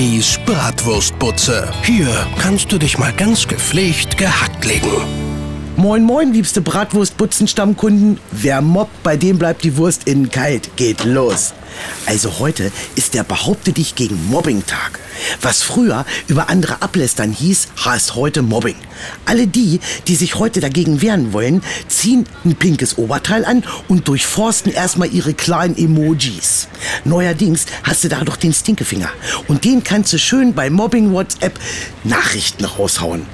Bibis Bratwurstbutze. Hier kannst du dich mal ganz gepflegt gehackt legen. Moin moin, liebste Bratwurstbutzen-Stammkunden. Wer mobbt, bei dem bleibt die Wurst innen kalt. Geht los. Also heute ist der Behaupte dich gegen Mobbing-Tag. Was früher über andere ablästern hieß, heißt heute Mobbing. Alle die, die sich heute dagegen wehren wollen, ziehen ein pinkes Oberteil an und durchforsten erstmal ihre kleinen Emojis. Neuerdings hast du da doch den Stinkefinger und den kannst du schön bei Mobbing WhatsApp Nachrichten raushauen.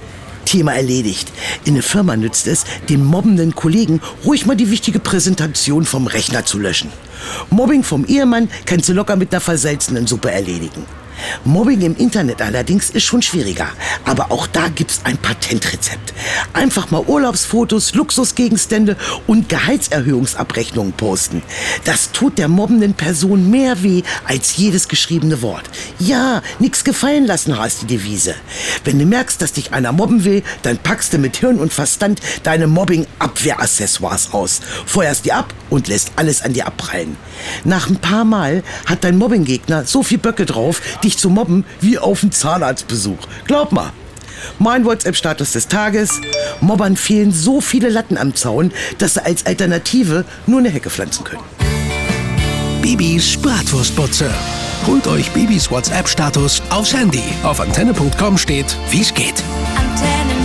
Thema erledigt. In der Firma nützt es, den mobbenden Kollegen ruhig mal die wichtige Präsentation vom Rechner zu löschen. Mobbing vom Ehemann kannst du locker mit einer versalzenen Suppe erledigen. Mobbing im Internet allerdings ist schon schwieriger. Aber auch da gibt's ein Patentrezept. Einfach mal Urlaubsfotos, Luxusgegenstände und Gehaltserhöhungsabrechnungen posten. Das tut der mobbenden Person mehr weh als jedes geschriebene Wort. Ja, nix gefallen lassen heißt die Devise. Wenn du merkst, dass dich einer mobben will, dann packst du mit Hirn und Verstand deine Mobbing-Abwehraccessoires aus, feuerst die ab und lässt alles an dir abprallen. Nach ein paar Mal hat dein Mobbinggegner so viel Böcke drauf, dich zu mobben wie auf einen Zahnarztbesuch. Glaub mal. Mein WhatsApp-Status des Tages. Mobbern fehlen so viele Latten am Zaun, dass sie als Alternative nur eine Hecke pflanzen können. Bibis Bratwurstbutze. Holt euch Bibis WhatsApp-Status aufs Handy. Auf antenne.com steht, wie's geht. Antenne